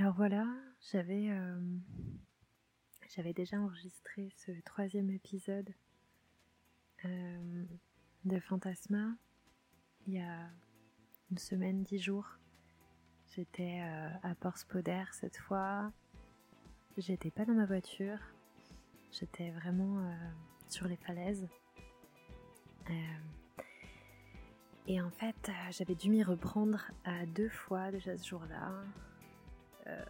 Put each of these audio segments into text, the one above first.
Alors voilà, j'avais euh, j'avais déjà enregistré ce troisième épisode euh, de Fantasma il y a une semaine, dix jours. J'étais euh, à Port-Spoder cette fois. J'étais pas dans ma voiture. J'étais vraiment sur les falaises. et en fait, j'avais dû m'y reprendre à deux fois déjà ce jour-là. Euh,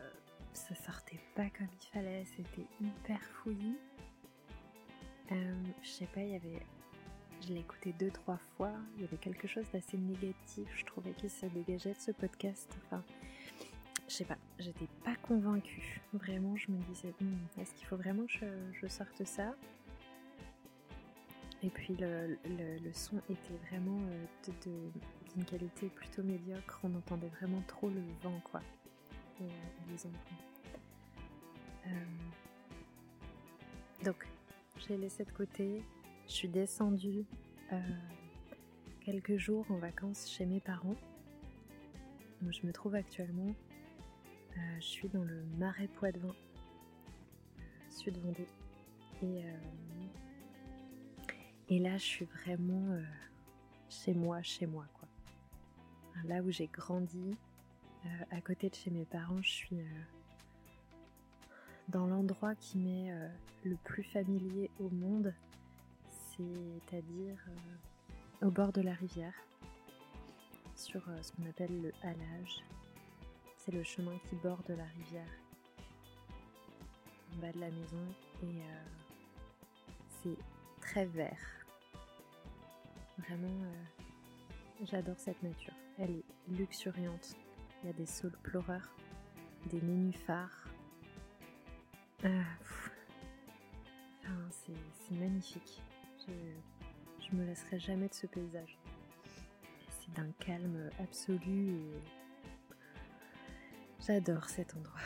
ça sortait pas comme il fallait, c'était hyper fouillis. Euh, je sais pas, il y avait. Je l'ai écouté deux, trois fois. Il y avait quelque chose d'assez négatif, je trouvais, qu'il se dégageait de ce podcast. Enfin, je sais pas, j'étais pas convaincue. Vraiment, je me disais, hmm, est-ce qu'il faut vraiment que je, sorte ça? Et puis le, son était vraiment euh, d'une qualité plutôt médiocre. On entendait vraiment trop le vent, quoi. Euh, les enfants. Euh, donc, j'ai laissé de côté. Je suis descendue euh, quelques jours en vacances chez mes parents. Je me trouve actuellement. je suis dans le marais Poitevin, sud Vendée. Et, et là, je suis vraiment chez moi, chez moi, quoi. Là où j'ai grandi, euh, à côté de chez mes parents, je suis euh, dans l'endroit qui m'est euh, le plus familier au monde, c'est-à-dire au bord de la rivière, sur ce qu'on appelle le halage. C'est le chemin qui borde la rivière en bas de la maison et c'est très vert. Vraiment, j'adore cette nature. Elle est luxuriante. Il y a des saules pleureurs, des nénuphars. Euh, c'est magnifique. Je, me laisserai jamais de ce paysage. C'est d'un calme absolu et j'adore cet endroit.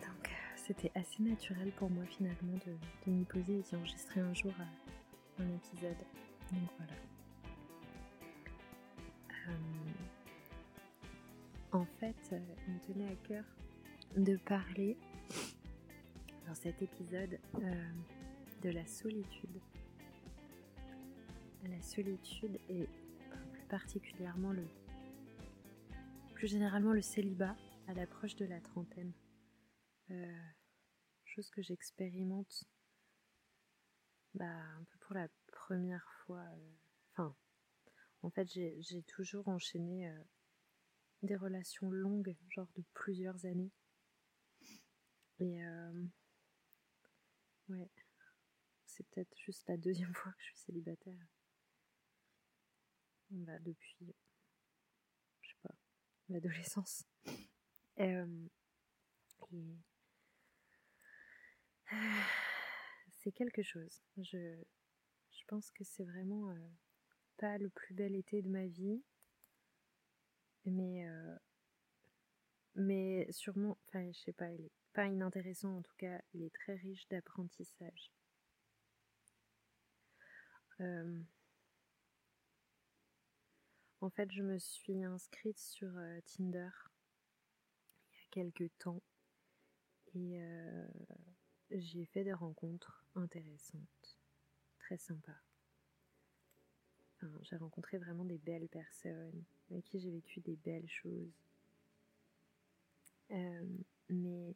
Donc euh, c'était assez naturel pour moi finalement de, m'y poser et d'y enregistrer un jour euh, un épisode. Donc voilà. En fait, euh, il me tenait à cœur de parler dans cet épisode euh, de la solitude. La solitude et plus particulièrement le plus généralement le célibat à l'approche de la trentaine. Euh, chose que j'expérimente bah, un peu pour la première fois. Enfin, en fait, j'ai toujours enchaîné des relations longues, genre de plusieurs années. Et euh, ouais, c'est peut-être juste la deuxième fois que je suis célibataire. Bah, depuis, je sais pas, l'adolescence. Euh, et c'est quelque chose. Je, je pense que c'est vraiment euh, pas le plus bel été de ma vie mais, euh, mais sûrement, enfin, je sais pas, il est pas inintéressant en tout cas, il est très riche d'apprentissage. Euh, en fait, je me suis inscrite sur euh, Tinder il y a quelques temps et j'ai fait des rencontres intéressantes, très sympas. J'ai rencontré vraiment des belles personnes avec qui j'ai vécu des belles choses. Euh, mais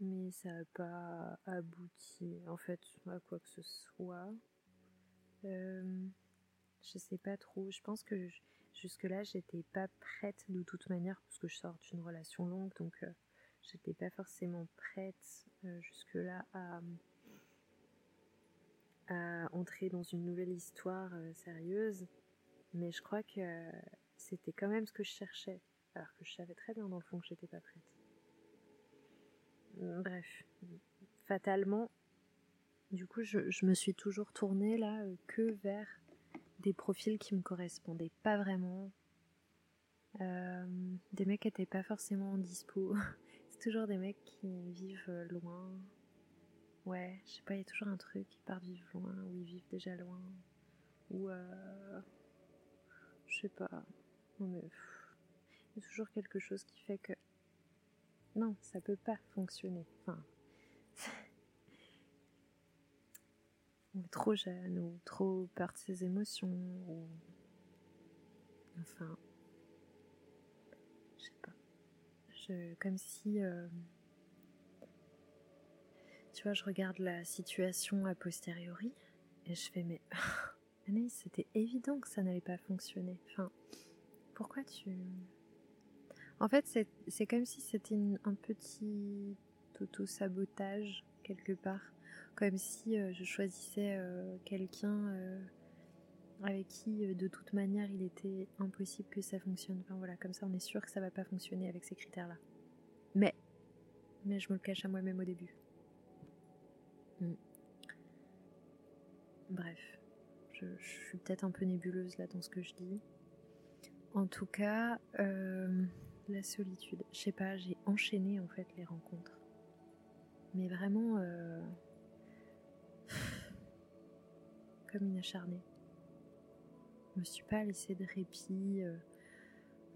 mais ça n'a pas abouti en fait à quoi que ce soit. Euh, je sais pas trop. Je pense que jusque-là, j'étais pas prête de toute manière parce que je sors d'une relation longue, donc euh, j'étais pas forcément prête jusque-là à, entrer dans une nouvelle histoire sérieuse. Mais je crois que c'était quand même ce que je cherchais, alors que je savais très bien dans le fond que j'étais pas prête. Bref, fatalement, du coup, je, me suis toujours tournée là euh, que vers des profils qui me correspondaient pas vraiment. Euh, des mecs qui étaient pas forcément en dispo. C'est toujours des mecs qui vivent euh, loin. Ouais, je sais pas, il y a toujours un truc, ils partent vivre loin, ou ils vivent déjà loin. Ou je sais pas. mais, il y a toujours quelque chose qui fait que non, ça peut pas fonctionner. Enfin, on est trop jeune ou trop peur de ses émotions ou enfin, je sais pas. Je, comme si, euh, tu vois, je regarde la situation a posteriori et je fais mais Anaïs, c'était évident que ça n'allait pas fonctionner. Enfin, pourquoi tu en fait, c'est comme si c'était un petit auto-sabotage quelque part. Comme si euh, je choisissais euh, quelqu'un euh, avec qui, de toute manière, il était impossible que ça fonctionne. Enfin voilà, comme ça, on est sûr que ça va pas fonctionner avec ces critères-là. Mais, mais je me le cache à moi-même au début. Hmm. Bref, je, suis peut-être un peu nébuleuse là dans ce que je dis. En tout cas, la solitude. Je sais pas, j'ai enchaîné en fait les rencontres. Mais vraiment euh, comme une acharnée. Je me suis pas laissée de répit. Euh,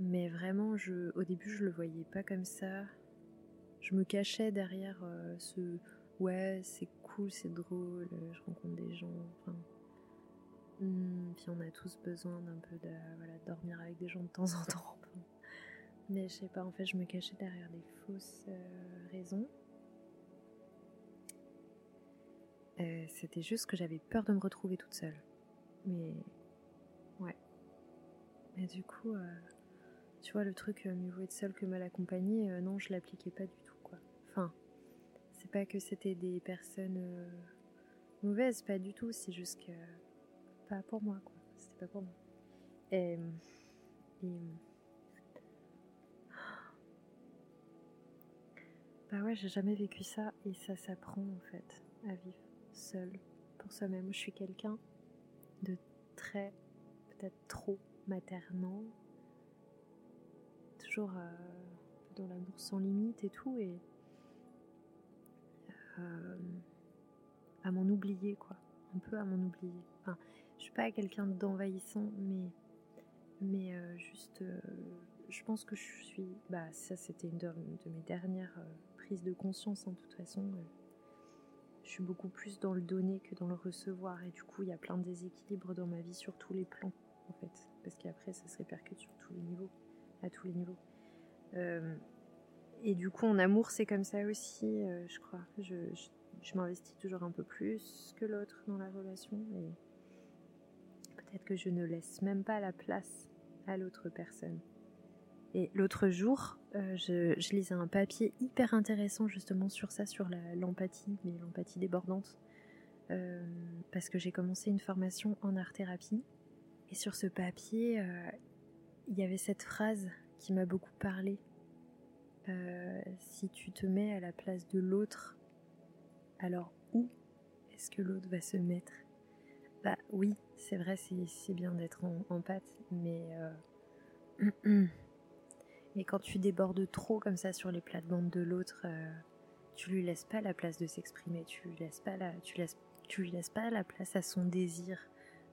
mais vraiment, au début, je le voyais pas comme ça. Je me cachais derrière euh, ce ouais, c'est cool, c'est drôle, je rencontre des gens. Enfin, hmm, puis on a tous besoin d'un peu de voilà, dormir avec des gens de temps en temps. Mais je sais pas, en fait, je me cachais derrière des fausses euh, raisons. Euh, c'était juste que j'avais peur de me retrouver toute seule. Mais ouais. Et du coup, euh, tu vois, le truc mieux vaut être seule que mal accompagnée, non, je l'appliquais pas du tout, quoi. Enfin, pas que c'était des personnes mauvaises, pas du tout, c'est juste que. Pas pour moi, quoi. C'était pas pour moi. et Bah ouais, j'ai jamais vécu ça et ça s'apprend en fait à vivre seul pour soi-même. Je suis quelqu'un de très, peut-être trop maternant, toujours euh, dans l'amour sans limite et tout et euh, à m'en oublier quoi, un peu à m'en oublier. Enfin, je suis pas quelqu'un d'envahissant mais mais euh, juste je pense que je suis bah ça c'était une de, mes dernières de conscience en toute façon. Euh, je suis beaucoup plus dans le donner que dans le recevoir et du coup il y a plein de déséquilibres dans ma vie sur tous les plans en fait parce qu'après ça se répercute sur tous les niveaux à tous les niveaux euh, et du coup en amour c'est comme ça aussi euh, je crois je, je m'investis toujours un peu plus que l'autre dans la relation et peut-être que je ne laisse même pas la place à l'autre personne et l'autre jour, euh, je, lisais un papier hyper intéressant justement sur ça, sur l'empathie, mais l'empathie débordante, euh, parce que j'ai commencé une formation en art-thérapie. Et sur ce papier, il y avait cette phrase qui m'a beaucoup parlé. Si tu te mets à la place de l'autre, alors où est-ce que l'autre va se mettre? Bah oui, c'est vrai, c'est bien d'être en, pâte, mais... Et quand tu débordes trop comme ça sur les plates-bandes de l'autre, euh, tu lui laisses pas la place de s'exprimer, tu lui laisses pas la, tu laisses, pas la place à son désir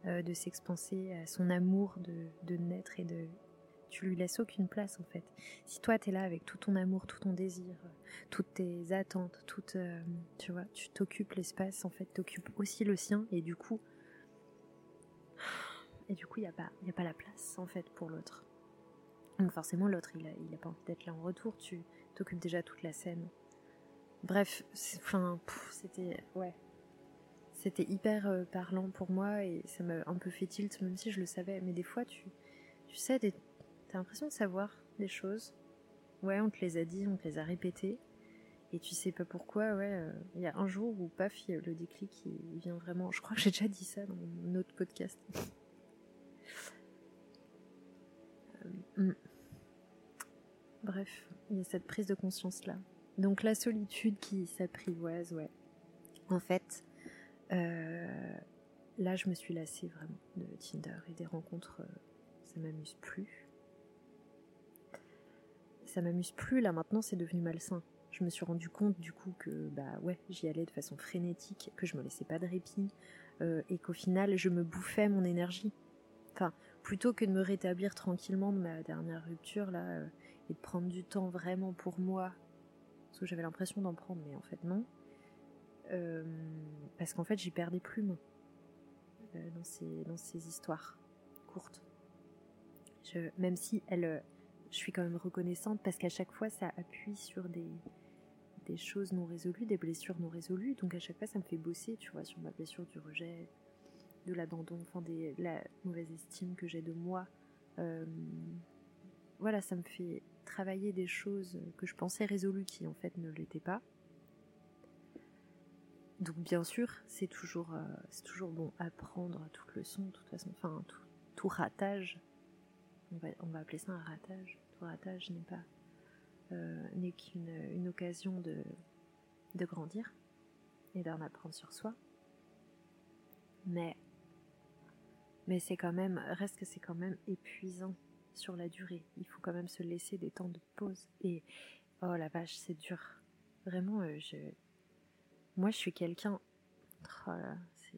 euh, de s'expanser, à son amour de, naître et de, tu lui laisses aucune place en fait. Si toi tu es là avec tout ton amour, tout ton désir, toutes tes attentes, toutes, euh, tu vois, tu t'occupes l'espace en fait, t'occupes aussi le sien et du coup, et du coup il y a pas, a pas la place en fait pour l'autre. Donc forcément, l'autre, il a, il a pas envie d'être là en retour. Tu t'occupes déjà toute la scène. Bref, enfin, c'était ouais, c'était hyper euh, parlant pour moi et ça m'a un peu fait tilt, même si je le savais. Mais des fois, tu, tu sais, t'as l'impression de savoir des choses. Ouais, on te les a dit, on te les a répétées. Et tu sais pas pourquoi, ouais. Euh, il y a un jour où, paf, le déclic, il vient vraiment. Je crois que j'ai déjà dit ça dans mon autre podcast. Euh, hmm. Bref, il y a cette prise de conscience-là. Donc la solitude qui s'apprivoise, ouais. En fait, euh, là, je me suis lassée vraiment de Tinder et des rencontres. Ça m'amuse plus. Ça m'amuse plus, là maintenant, c'est devenu malsain. Je me suis rendu compte du coup que, bah ouais, j'y allais de façon frénétique, que je me laissais pas de répit, euh, et qu'au final, je me bouffais mon énergie. Enfin, plutôt que de me rétablir tranquillement de ma dernière rupture, là et de prendre du temps vraiment pour moi Surtout j'avais l'impression d'en prendre, mais en fait non. Euh, parce qu'en fait j'y perds des plumes euh, dans, ces, dans ces histoires courtes. Même si elle, je suis quand même reconnaissante parce qu'à chaque fois ça appuie sur des, choses non résolues, des blessures non résolues. Donc à chaque fois ça me fait bosser, tu vois, sur ma blessure du rejet, de l'abandon, enfin des, la mauvaise estime que j'ai de moi. Euh, voilà, ça me fait travailler des choses que je pensais résolues qui en fait ne l'étaient pas. Donc bien sûr, c'est toujours, euh, c'est toujours bon apprendre toute leçon, de toute façon, enfin tout ratage, on va, appeler ça un ratage. Tout ratage n'est pas euh, n'est qu'une une occasion de, de grandir et d'en apprendre sur soi. Mais mais c'est quand même reste que c'est quand même épuisant sur la durée. Il faut quand même se laisser des temps de pause. Et oh la vache, c'est dur. Vraiment, euh, je. Moi, je suis quelqu'un. Oh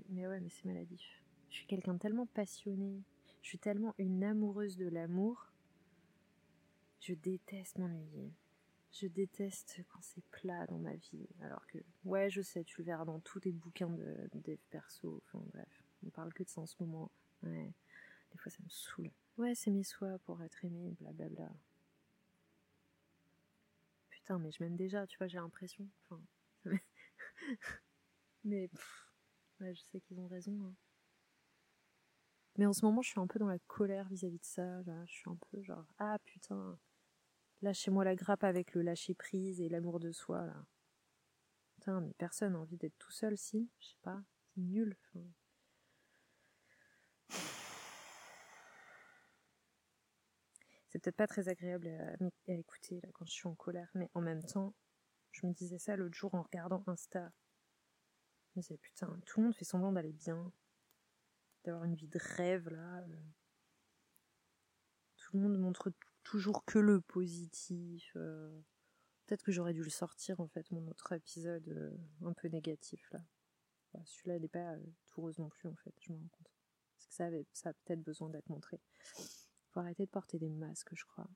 mais ouais, mais c'est maladif. Je suis quelqu'un tellement passionné. Je suis tellement une amoureuse de l'amour. Je déteste m'ennuyer. Je déteste quand c'est plat dans ma vie. Alors que, ouais, je sais, tu le verras dans tous tes bouquins de dev perso. Enfin bref, on parle que de ça en ce moment. Ouais, des fois ça me saoule. Ouais, c'est mes soins pour être aimé, blablabla. Putain, mais je m'aime déjà, tu vois, j'ai l'impression. Enfin, mais ouais, je sais qu'ils ont raison. Hein. Mais en ce moment, je suis un peu dans la colère vis-à-vis de ça. Je suis un peu genre, ah putain, lâchez-moi la grappe avec le lâcher prise et l'amour de soi. Là. Putain, mais personne n'a envie d'être tout seul, si Je sais pas, c'est nul. C'est peut-être pas très agréable à, écouter là, quand je suis en colère, mais en même temps, je me disais ça l'autre jour en regardant Insta. Je me disais, putain, tout le monde fait semblant d'aller bien, d'avoir une vie de rêve là. Euh. Tout le monde montre toujours que le positif. Euh. Peut-être que j'aurais dû le sortir en fait, mon autre épisode euh, un peu négatif là. Celui-là n'est pas tout rose non plus en fait, je me rends compte. Parce que ça, avait, ça a peut-être besoin d'être montré. Faut arrêter de porter des masques, je crois.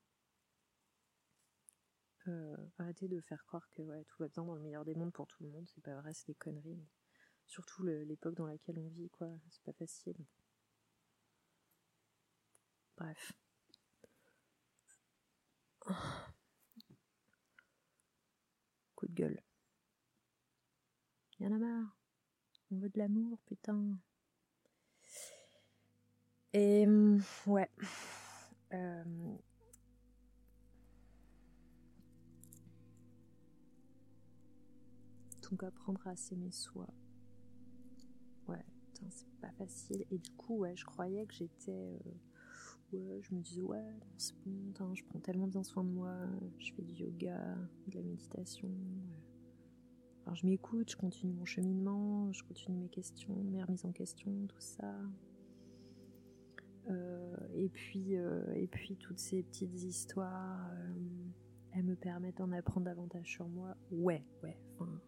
Arrêter de faire croire que tout va bien dans le meilleur des mondes pour tout le monde, c'est pas vrai, c'est des conneries. Surtout l'époque dans laquelle on vit, quoi, c'est pas facile. Bref. Coup de gueule. Y en a marre. On veut de l'amour, putain. Et ouais. Euh, donc apprendre à s'aimer soi. C'est pas facile. Et du coup, ouais, je croyais que j'étais... Euh, ouais, je me disais, ouais, c'est bon, je prends tellement bien soin de moi, je fais du yoga, de la méditation. Alors je m'écoute, je continue mon cheminement, je continue mes questions, mes remises en question, tout ça. Euh, et puis, euh, et puis toutes ces petites histoires, elles me permettent d'en apprendre davantage sur moi. Ouais, ouais. Enfin,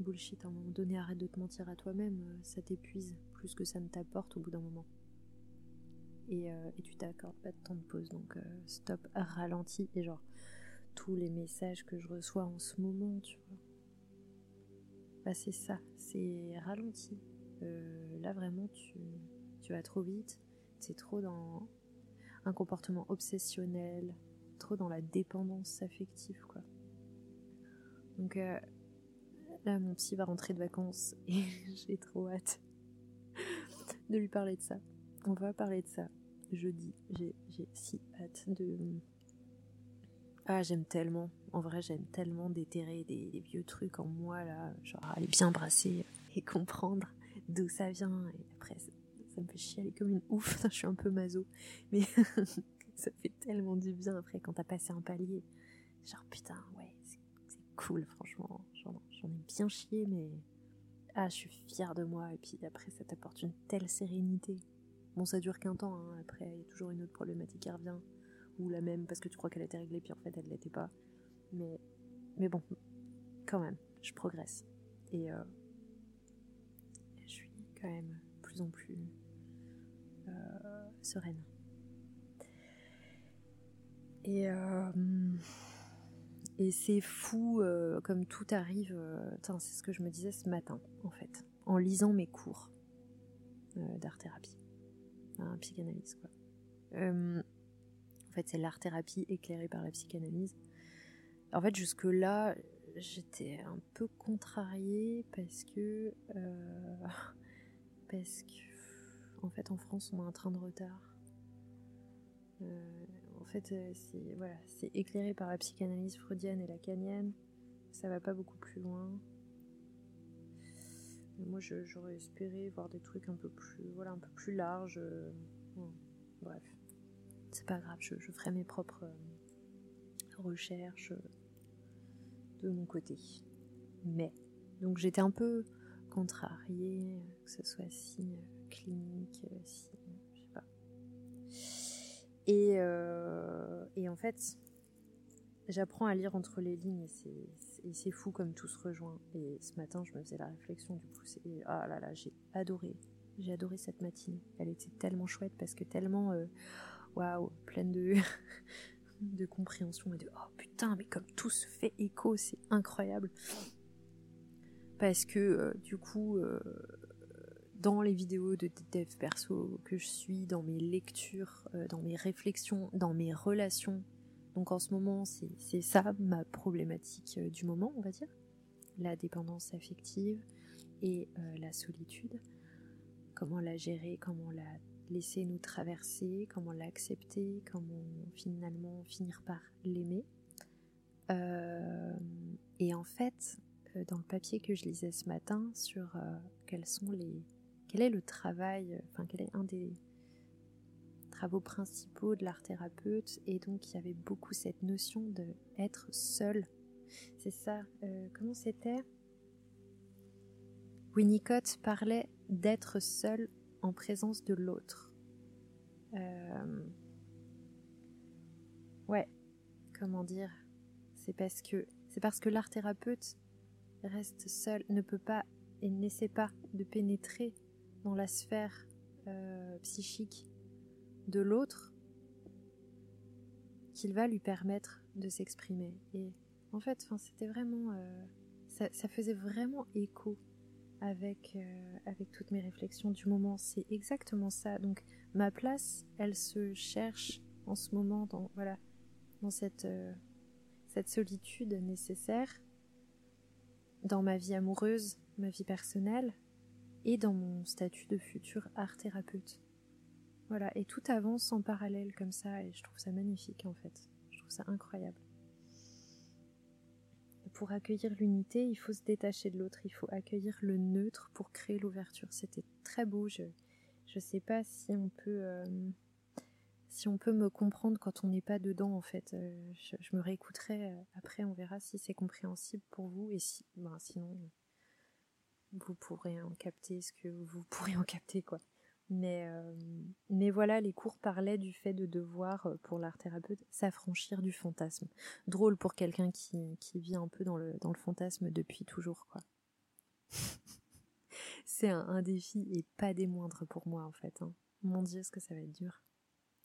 bullshit. À un moment donné, arrête de te mentir à toi-même. Ça t'épuise plus que ça ne t'apporte au bout d'un moment. Et, et tu t'accordes pas de temps de pause. Donc stop, ralentis. Et genre tous les messages que je reçois en ce moment, tu vois. Bah c'est ça, c'est ralenti. là vraiment, tu, tu vas trop vite c'est trop dans un comportement obsessionnel, trop dans la dépendance affective, quoi. Donc euh, là, mon psy va rentrer de vacances et j'ai trop hâte de lui parler de ça. On va parler de ça jeudi. J'ai si hâte de. Ah, j'aime tellement. En vrai, j'aime tellement déterrer des, vieux trucs en moi, là. Genre, aller bien brasser et comprendre d'où ça vient. Et après, ça me fait chialer comme une ouf, je suis un peu maso, mais ça fait tellement du bien après quand t'as passé un palier. Genre putain, ouais, c'est cool franchement, j'en ai bien chié, mais ah, je suis fière de moi, et puis après ça t'apporte une telle sérénité. Bon, ça dure qu'un temps, hein. après il y a toujours une autre problématique qui revient, ou la même parce que tu crois qu'elle était réglée, puis en fait elle l'était pas. Mais, mais bon, quand même, je progresse. Et euh, je suis quand même plus en plus euh, sereine. Et, euh, Et c'est fou comme tout arrive. c'est ce que je me disais ce matin, en fait, en lisant mes cours d'art-thérapie, un psychanalyse, quoi. en fait, c'est l'art-thérapie éclairée par la psychanalyse. En fait, jusque-là, j'étais un peu contrariée parce que. parce que. En fait, en France, on a un train de retard. Euh, fait, euh, c'est voilà, éclairé par la psychanalyse freudienne et lacanienne. Ça va pas beaucoup plus loin. moi, j'aurais espéré voir des trucs un peu plus, voilà, un peu plus larges. Euh, bref, c'est pas grave. Je, ferai mes propres recherches de mon côté. Mais donc j'étais un peu contrariée que ce soit si clinique, si euh, et, en fait, j'apprends à lire entre les lignes et c'est fou comme tout se rejoint. Et ce matin, je me faisais la réflexion du coup, c'est ah là là, j'ai adoré, j'ai adoré cette matinée. Elle était tellement chouette parce que tellement euh, waouh, pleine de de compréhension et de oh putain, mais comme tout se fait écho, c'est incroyable. Parce que euh, du coup, dans les vidéos de dev perso que je suis, dans mes lectures, euh, dans mes réflexions, dans mes relations. Donc en ce moment, c'est ça ma problématique euh, du moment, on va dire. La dépendance affective et euh, la solitude. Comment la gérer, comment la laisser nous traverser, comment l'accepter, comment finalement finir par l'aimer. et en fait, dans le papier que je lisais ce matin sur quels sont les, quel est le travail, enfin quel est un des travaux principaux de l'art thérapeute? Et donc il y avait beaucoup cette notion de être seul. C'est ça, euh, comment c'était? Winnicott parlait d'être seul en présence de l'autre. Euh, ouais, comment dire? C'est parce que c'est parce que l'art thérapeute reste seul, ne peut pas et n'essaie pas de pénétrer dans la sphère euh, psychique de l'autre qu'il va lui permettre de s'exprimer. Et en fait, c'était vraiment, euh, ça, faisait vraiment écho avec euh, avec toutes mes réflexions du moment. C'est exactement ça. Donc ma place, elle se cherche en ce moment dans voilà dans cette cette solitude nécessaire dans ma vie amoureuse, ma vie personnelle, et dans mon statut de futur art thérapeute. Voilà, et tout avance en parallèle comme ça, et je trouve ça magnifique en fait. Je trouve ça incroyable. pour accueillir l'unité, il faut se détacher de l'autre, il faut accueillir le neutre pour créer l'ouverture. C'était très beau. Je je sais pas si on peut euh, si on peut me comprendre quand on n'est pas dedans en fait. Euh, je, me réécouterai euh, après, on verra si c'est compréhensible pour vous et si ben, sinon vous pourrez en capter ce que vous pourrez en capter quoi. Mais, euh, mais voilà, les cours parlaient du fait de devoir, euh, pour l'art thérapeute, s'affranchir du fantasme. Drôle pour quelqu'un qui, qui vit un peu dans le, dans le fantasme depuis toujours, quoi. C'est un, défi et pas des moindres pour moi, en fait. Hein. Mon Dieu, ce que ça va être dur?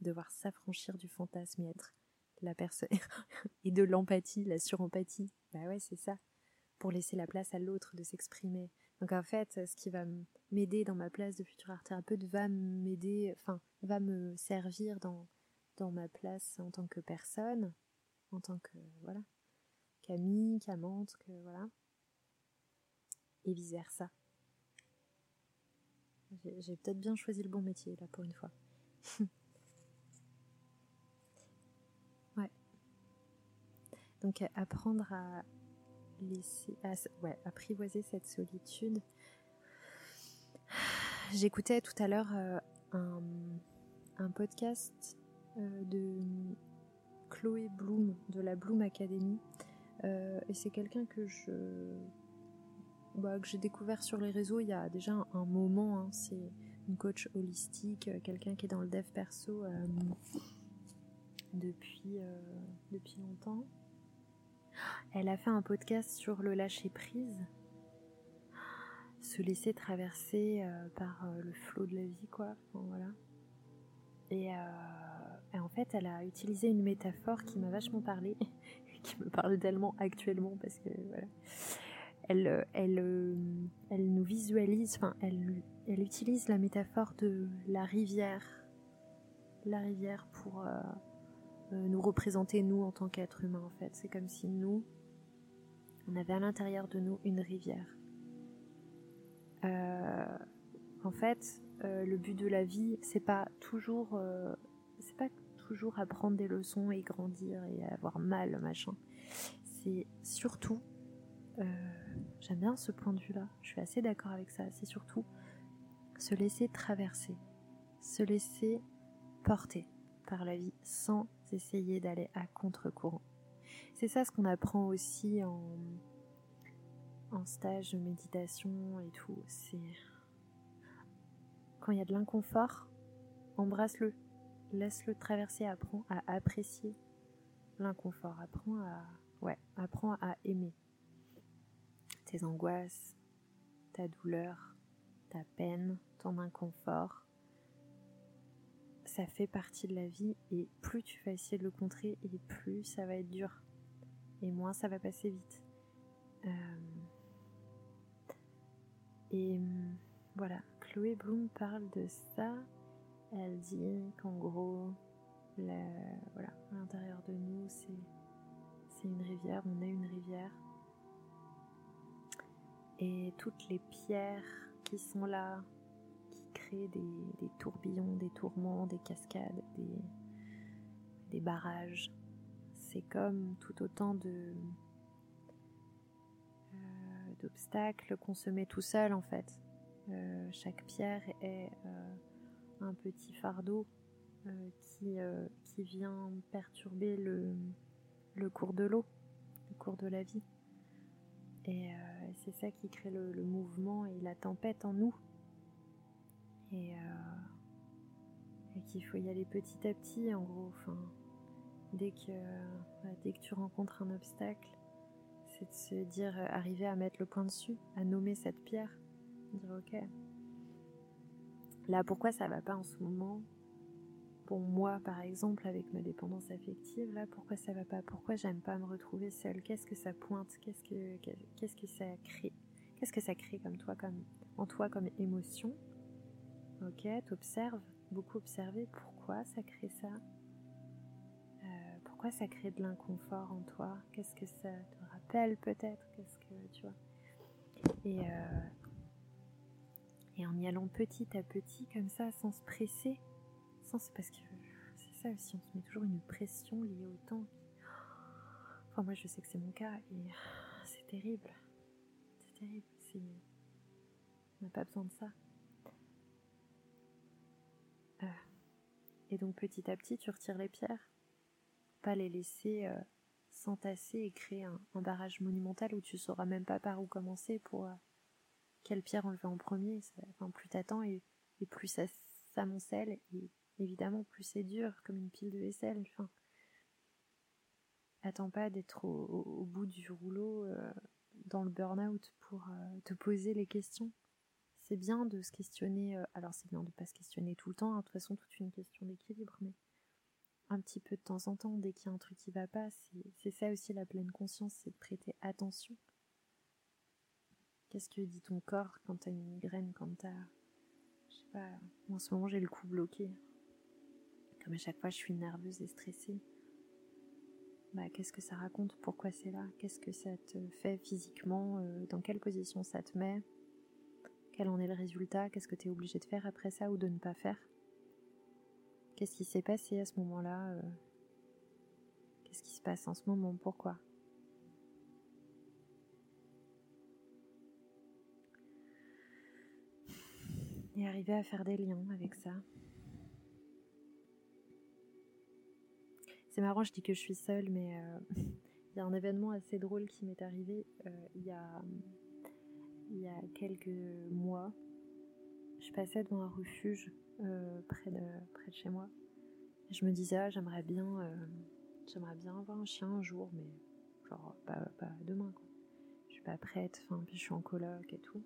Devoir s'affranchir du fantasme et être la personne. et de l'empathie, la surempathie. Bah ouais, c'est ça. Pour laisser la place à l'autre de s'exprimer, donc en fait, ce qui va m'aider dans ma place de futur art thérapeute va m'aider, enfin, va me servir dans, ma place en tant que personne, en tant que, voilà, qu'amie, qu'amante, que, voilà, et vice versa. J'ai peut-être bien choisi le bon métier, là, pour une fois. ouais. Donc apprendre à laisser, apprivoiser cette solitude. J'écoutais tout à l'heure euh, un, podcast euh, de Chloé Bloom de la Bloom Academy euh, et c'est quelqu'un que je bah, que j'ai découvert sur les réseaux il y a déjà un, moment. Hein. c'est une coach holistique, quelqu'un qui est dans le dev perso depuis depuis longtemps. Elle a fait un podcast sur le lâcher prise, se laisser traverser euh, par euh, le flot de la vie, quoi. Euh, et, en fait, elle a utilisé une métaphore qui m'a vachement parlé, qui me parle tellement actuellement parce que. Elle, nous visualise, enfin, elle, elle utilise la métaphore de la rivière, la rivière pour nous représenter nous en tant qu'être humain en fait. C'est comme si nous, on avait à l'intérieur de nous une rivière. en fait, le but de la vie, c'est pas toujours, c'est pas toujours apprendre des leçons et grandir et avoir mal, machin. C'est surtout, euh, j'aime bien ce point de vue-là, je suis assez d'accord avec ça, c'est surtout se laisser traverser, se laisser porter par la vie sans essayer d'aller à contre-courant. C'est ça ce qu'on apprend aussi en, en stage de méditation et tout. C'est quand il y a de l'inconfort, embrasse-le, laisse-le traverser, apprends à apprécier l'inconfort, apprends à, ouais, apprends à aimer tes angoisses, ta douleur, ta peine, ton inconfort. Ça fait partie de la vie et plus tu vas essayer de le contrer et plus ça va être dur et moins ça va passer vite. Euh, et voilà, Chloé Bloom parle de ça elle dit qu'en gros, voilà, à l'intérieur de nous, c'est une rivière, on est une rivière. Et toutes les pierres qui sont là, qui créent des, tourbillons, des tourments, des cascades, des, des barrages, c'est comme tout autant de euh, d'obstacles qu'on se met tout seul en fait. Euh, chaque pierre est euh, un petit fardeau qui, qui vient perturber le, le cours de l'eau, le cours de la vie. Et c'est ça qui crée le, mouvement et la tempête en nous. Et, qu'il faut y aller petit à petit, en gros. Dès que, bah, dès que tu rencontres un obstacle, c'est de se dire, arriver à mettre le point dessus, à nommer cette pierre, dire ok, Là, pourquoi ça va pas en ce moment? Pour moi, par exemple, avec ma dépendance affective, là, pourquoi ça va pas? Pourquoi j'aime pas me retrouver seule? Qu'est-ce que ça pointe? Qu'est-ce que que ça crée? Qu'est-ce que ça crée comme toi, comme en toi, comme émotion? Ok, t'observes, beaucoup observer. Pourquoi ça crée ça? euh, Pourquoi ça crée de l'inconfort en toi? Qu'est-ce que ça te rappelle peut-être? Qu'est-ce que tu vois? Et euh, et en y allant petit à petit, comme ça, sans se presser, sans parce que c'est ça aussi, on se met toujours une pression liée au temps. Enfin, moi, je sais que c'est mon cas et c'est terrible. C'est terrible. On n'a pas besoin de ça. Euh, et donc, petit à petit, tu retires les pierres. Pas les laisser euh, s'entasser et créer un, barrage monumental où tu sauras même pas par où commencer pour. Euh, quelle pierre fait en premier. enfin, plus t'attends et, et, plus ça s'amoncelle et évidemment plus c'est dur comme une pile de vaisselle. Enfin, attends pas d'être au, bout du rouleau euh, dans le burn-out pour te poser les questions. C'est bien de se questionner. Alors c'est bien de pas se questionner tout le temps. Hein, de toute façon, toute une question d'équilibre, mais un petit peu de temps en temps, dès qu'il y a un truc qui va pas, c'est ça aussi la pleine conscience, c'est de prêter attention Qu'est-ce que dit ton corps quand t'as une migraine, quand t'as. Je sais pas, en ce moment j'ai le cou bloqué. Comme à chaque fois je suis nerveuse et stressée. Bah, qu'est-ce que ça raconte? Pourquoi c'est là? Qu'est-ce que ça te fait physiquement? Euh, Dans quelle position ça te met? Quel en est le résultat? Qu'est-ce que tu es obligé de faire après ça ou de ne pas faire? Qu'est-ce qui s'est passé à ce moment-là euh? Qu'est-ce qui se passe en ce moment? Pourquoi? Et arriver à faire des liens avec ça. C'est marrant, je dis que je suis seule, mais euh, il y a un événement assez drôle qui m'est arrivé euh, il, y a, il y a quelques mois. Je passais devant un refuge euh, près, de, près de chez moi. Et je me disais, ah, j'aimerais bien, j'aimerais bien avoir un chien un jour, mais genre pas, pas demain. Je suis pas prête, puis je suis en coloc et tout.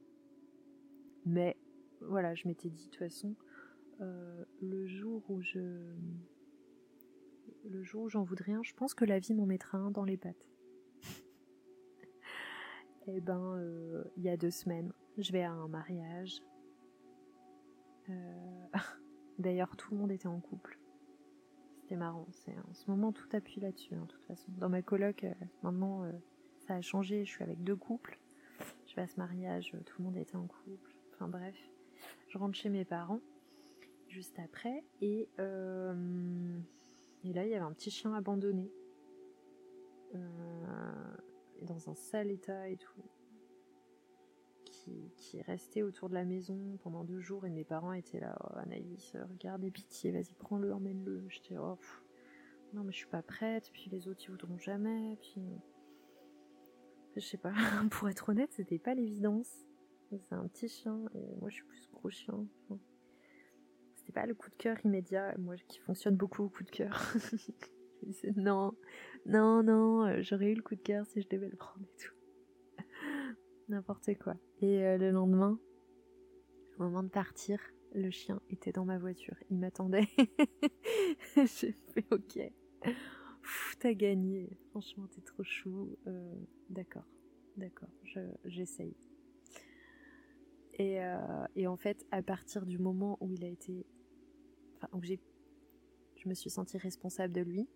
Mais voilà, je m'étais dit de toute façon, euh, le jour où je le jour où j'en voudrais un, je pense que la vie m'en mettra un dans les pattes. Eh ben, euh, il y a deux semaines, je vais à un mariage. Euh, d'ailleurs, tout le monde était en couple. C'était marrant. C'est en ce moment tout appuie là-dessus, hein, de toute façon. Dans ma coloc, euh, maintenant, ça a changé. Je suis avec deux couples. Je vais à ce mariage, tout le monde était en couple. Enfin bref, je rentre chez mes parents juste après et et là il y avait un petit chien abandonné dans un sale état et tout, qui, qui, est resté autour de la maison pendant deux jours et mes parents étaient là, oh, Anaïs, regardez, pitié, vas-y, prends-le, emmène-le. J'étais, oh, non, mais je suis pas prête, puis les autres ils voudront jamais, puis. Je sais pas, pour être honnête, c'était pas l'évidence. C'est un petit chien, et moi je suis plus gros chien. C'était pas le coup de cœur immédiat, moi qui fonctionne beaucoup au coup de cœur. non, non, non, euh, j'aurais eu le coup de cœur si je devais le prendre et tout. N'importe quoi. Et euh, le lendemain, au moment de partir, le chien était dans ma voiture. Il m'attendait. J'ai fait ok. T'as gagné. Franchement, t'es trop chou. Euh, d'accord, d'accord, j'essaye. et, et en fait, à partir du moment où il a été. Enfin, où j'ai. Je me suis sentie responsable de lui,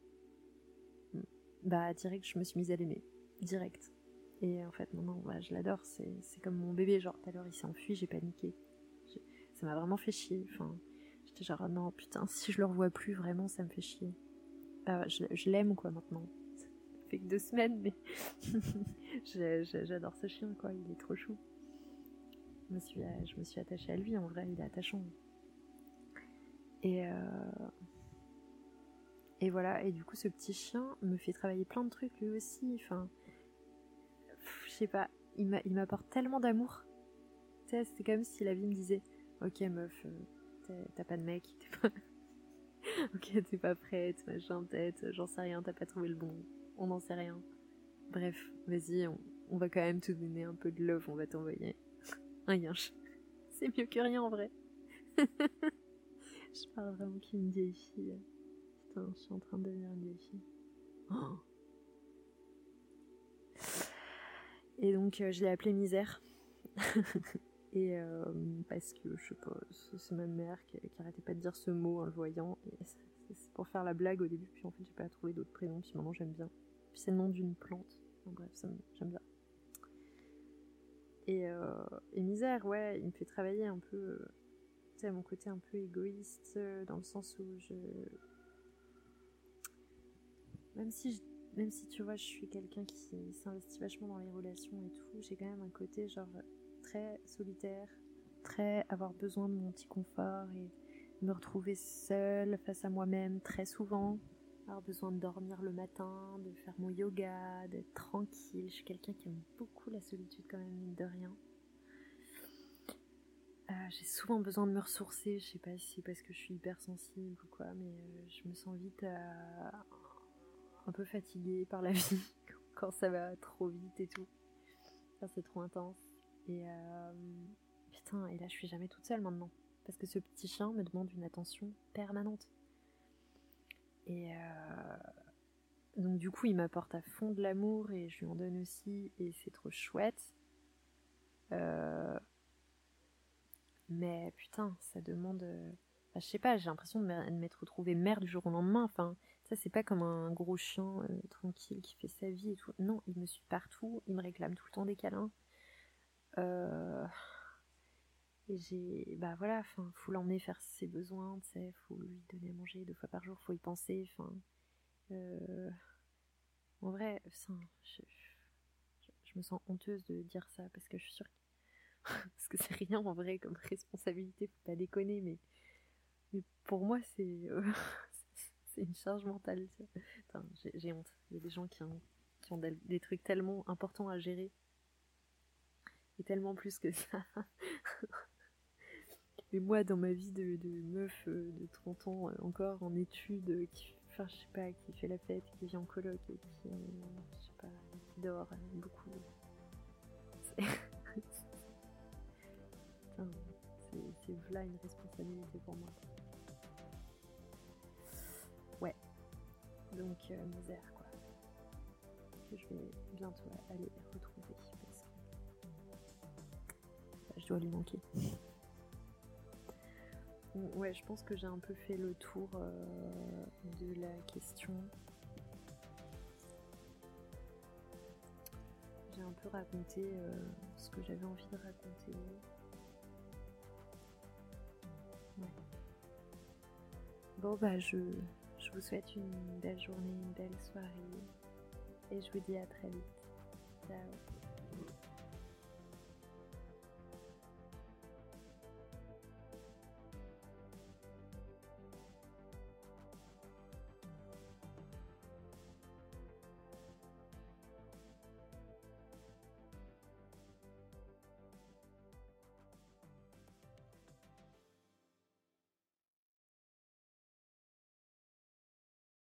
bah direct je me suis mise à l'aimer. Direct. Et en fait, non, bah, je l'adore, c'est comme mon bébé, genre tout à l'heure il s'est enfui, j'ai paniqué. Ça m'a vraiment fait chier. Enfin, j'étais genre, oh non, putain, si je le revois plus, vraiment, ça me fait chier. Bah, je, l'aime, quoi, maintenant. Ça fait que deux semaines, mais j'adore ce chien, quoi, il est trop chou. Je me suis, attachée à lui, en vrai, il est attachant. Et, euh, et voilà, et du coup, ce petit chien me fait travailler plein de trucs lui aussi. Enfin, sais pas, il m'apporte tellement d'amour. C'est comme si la vie me disait Ok, meuf, euh, t'as pas de mec, ok, t'es pas prête, machin, peut-être, j'en sais rien, t'as pas trouvé le bon, on n'en sait rien. Bref, vas-y, on, va quand même te donner un peu de love, on va t'envoyer un yinche. C'est mieux que rien en vrai. je parle vraiment qu'une vieille fille je suis en train de devenir une vieille fille. Oh. Et donc, euh, je l'ai appelé Misère. et euh, parce que, je sais pas, c'est ma mère qui, arrêtait pas de dire ce mot en le voyant. C'est pour faire la blague au début, puis en fait, j'ai pas trouvé d'autres prénoms, puis maintenant j'aime bien. Puis c'est le nom d'une plante. En bref, j'aime bien. Et, euh, et, misère, ouais, il me fait travailler un peu, tu sais, à mon côté un peu égoïste, dans le sens où je, même si, même si tu vois, je suis quelqu'un qui s'investit vachement dans les relations et tout, j'ai quand même un côté genre très solitaire, très avoir besoin de mon petit confort et me retrouver seule face à moi-même très souvent, avoir besoin de dormir le matin, de faire mon yoga, d'être tranquille. Je suis quelqu'un qui aime beaucoup la solitude quand même, mine de rien. Euh, j'ai souvent besoin de me ressourcer, je sais pas si c'est parce que je suis hypersensible ou quoi, mais euh, je me sens vite à un peu fatiguée par la vie quand ça va trop vite et tout. Ça c'est trop intense. Et euh, putain, et là je suis jamais toute seule maintenant. Parce que ce petit chien me demande une attention permanente. Et euh, donc du coup il m'apporte à fond de l'amour et je lui en donne aussi et c'est trop chouette. Euh, mais putain, ça demande... je sais pas, j'ai l'impression de m'être retrouvée mère du jour au lendemain. Ça, c'est pas comme un gros chien euh, tranquille qui fait sa vie et tout. Non, il me suit partout, il me réclame tout le temps des câlins. Euh, et j'ai. Bah voilà, enfin, faut l'emmener faire ses besoins, tu sais, faut lui donner à manger deux fois par jour, faut y penser, enfin. Euh, en vrai, je, je, me sens honteuse de dire ça parce que je suis sûre. parce que c'est rien en vrai comme responsabilité, faut pas déconner, mais. Mais pour moi, c'est c'est une charge mentale. j'ai honte. Il y a des gens qui ont, des, trucs tellement importants à gérer. Et tellement plus que ça. Mais moi, dans ma vie de, meuf euh, de 30 ans, euh, encore en études, euh, qui, pas, qui fait la fête, qui vit en coloc, et qui, qui dort beaucoup. C'est là une responsabilité pour moi. Donc, euh, misère, quoi. Que je vais bientôt aller retrouver parce que je dois lui manquer. Ouais, je pense que j'ai un peu fait le tour euh, de la question. J'ai un peu raconté euh, ce que j'avais envie de raconter. Bon bah je, je vous souhaite une belle journée, une belle soirée et je vous dis à très vite. Ciao